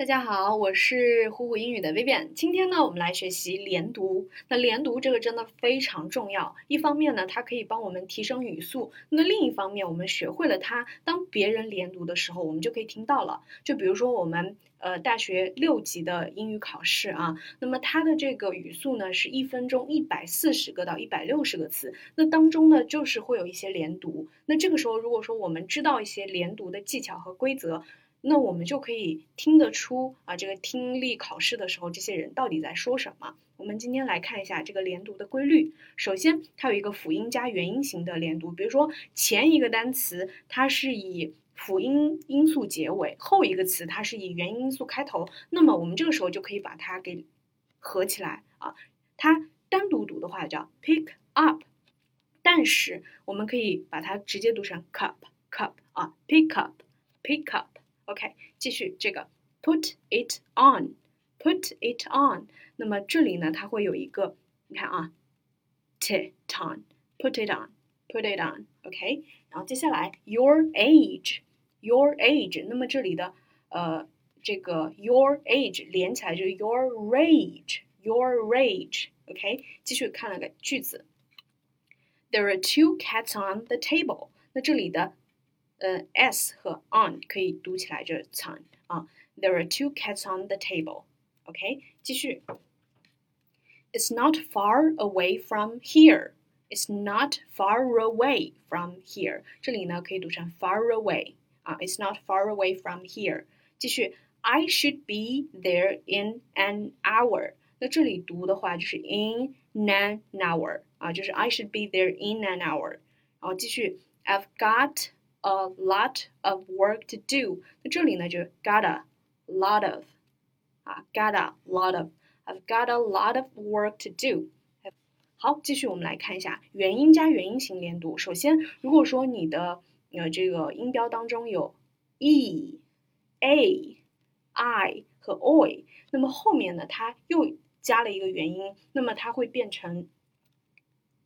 大家好，我是虎虎英语的 Vivian。今天呢，我们来学习连读。那连读这个真的非常重要。一方面呢，它可以帮我们提升语速；那另一方面，我们学会了它，当别人连读的时候，我们就可以听到了。就比如说我们呃大学六级的英语考试啊，那么它的这个语速呢是一分钟一百四十个到一百六十个词。那当中呢，就是会有一些连读。那这个时候，如果说我们知道一些连读的技巧和规则，那我们就可以听得出啊，这个听力考试的时候，这些人到底在说什么？我们今天来看一下这个连读的规律。首先，它有一个辅音加元音型的连读，比如说前一个单词它是以辅音音素结尾，后一个词它是以元音音素开头，那么我们这个时候就可以把它给合起来啊。它单独读的话叫 pick up，但是我们可以把它直接读成 cup cup 啊，pick up pick up。OK，继续这个 put it on，put it on。那么这里呢，它会有一个，你看啊，t on，put it on，put it on。OK，然后接下来 your age，your age。那么这里的呃这个 your age 连起来就是 your rage，your rage。OK，继续看了个句子，There are two cats on the table。那这里的 呃，s 和 on 可以读起来就是 on 啊。There are two cats on the table。OK，继续。It's not far away from here. It's not far away from here。这里呢可以读成 far away 啊。It's not far away from here。继续，I should be there in an hour。那这里读的话就是 in an hour 啊，就是 I should be there in an hour。然后继续，I've got a lot of work to do。那这里呢就 got a lot of 啊，got a lot of。I've got a lot of work to do。好，继续我们来看一下元音加元音型连读。首先，如果说你的呃这个音标当中有 e、a、i 和 oi，那么后面呢它又加了一个元音，那么它会变成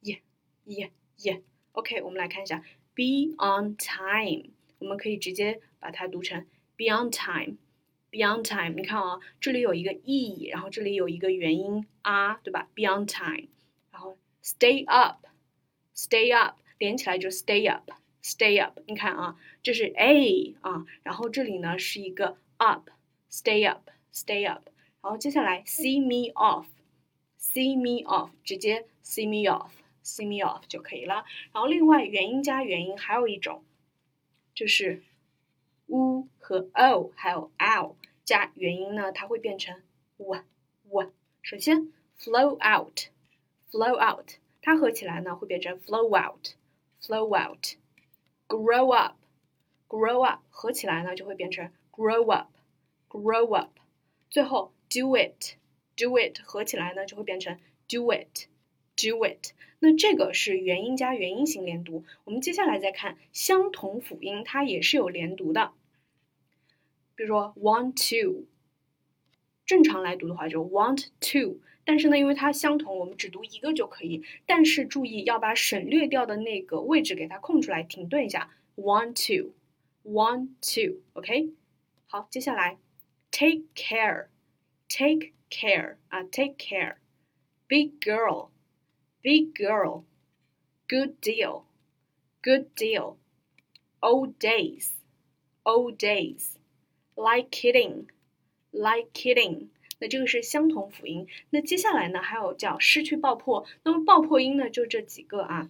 ye，ye，ye。OK，我们来看一下。Be on time，我们可以直接把它读成 be on time，be on time。你看啊，这里有一个 e，然后这里有一个元音 r，对吧？Be on time。然后 stay up，stay up 连起来就 stay up，stay up。你看啊，这是 a 啊，然后这里呢是一个 up，stay up，stay up。然后接下来 see me off，see me off，直接 see me off。See me off 就可以了。然后另外元音加元音还有一种，就是 u 和 o 还有 l 加元音呢，它会变成 w w。首先 flow out flow out，它合起来呢会变成 flow out flow out。grow up grow up 合起来呢就会变成 grow up grow up。最后 do it do it 合起来呢就会变成 do it do it。那这个是元音加元音型连读。我们接下来再看相同辅音，它也是有连读的。比如说 want to，正常来读的话就 want to，但是呢，因为它相同，我们只读一个就可以。但是注意要把省略掉的那个位置给它空出来，停顿一下。want to，want to，OK。好，接下来 take care，take care 啊，take care，big girl。big girl, good deal, good deal, old days, old days, like kidding, like kidding。那这个是相同辅音。那接下来呢，还有叫失去爆破。那么爆破音呢，就这几个啊，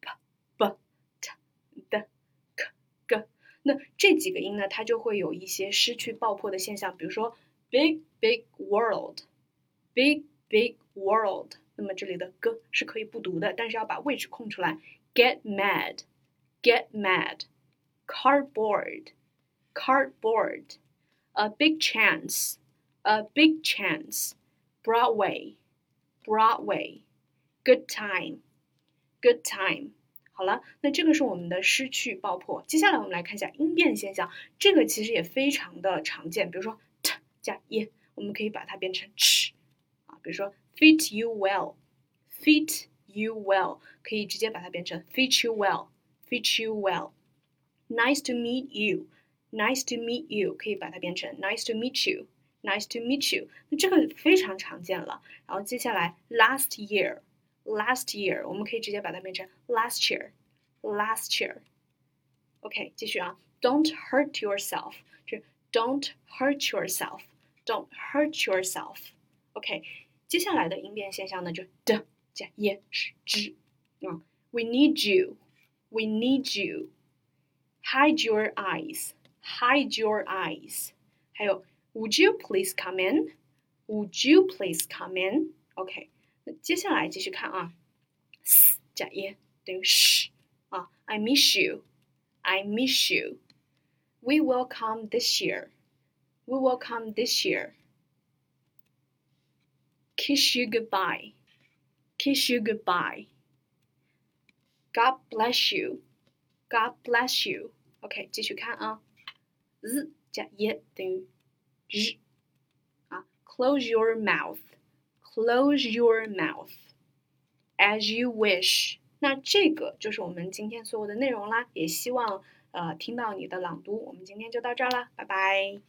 p、b、t、d、k、g。那这几个音呢，它就会有一些失去爆破的现象，比如说 big big world，big big world。 那么这里的 g 是可以不读的，但是要把位置空出来。Get mad, get mad. Cardboard, cardboard. A big chance, a big chance. Broadway, Broadway. Good time, good time. 好了，那这个是我们的失去爆破。接下来我们来看一下音变现象，这个其实也非常的常见。比如说 t 加 e，我们可以把它变成 ch 啊，比如说。fit you well, fit you well 可以直接把它变成 fit you well, fit you well. Nice to meet you, Nice to meet you 可以把它变成 Nice to meet you。Nice to meet you，那这个非常常见了。然后接下来 last year，last year，我们可以直接把它变成 last year，last year。OK，继续啊，Don't hurt yourself，就 Don't hurt yourself，Don't hurt yourself。OK， 接下来的音变现象呢，就的加 e 是 z，嗯，We need you，We need you，Hide your eyes，Hide your eyes，还有。Would you please come in? Would you please come in? OK，那接下来继续看啊，s 加 e 等于 sh 啊，I miss you, I miss you. We will come this year. We will come this year. Kiss you goodbye. Kiss you goodbye. God bless you. God bless you. OK，继续看啊，z 加 e 等于日啊，close your mouth，close your mouth，as you wish。那这个就是我们今天所有的内容啦，也希望呃听到你的朗读。我们今天就到这儿啦，拜拜。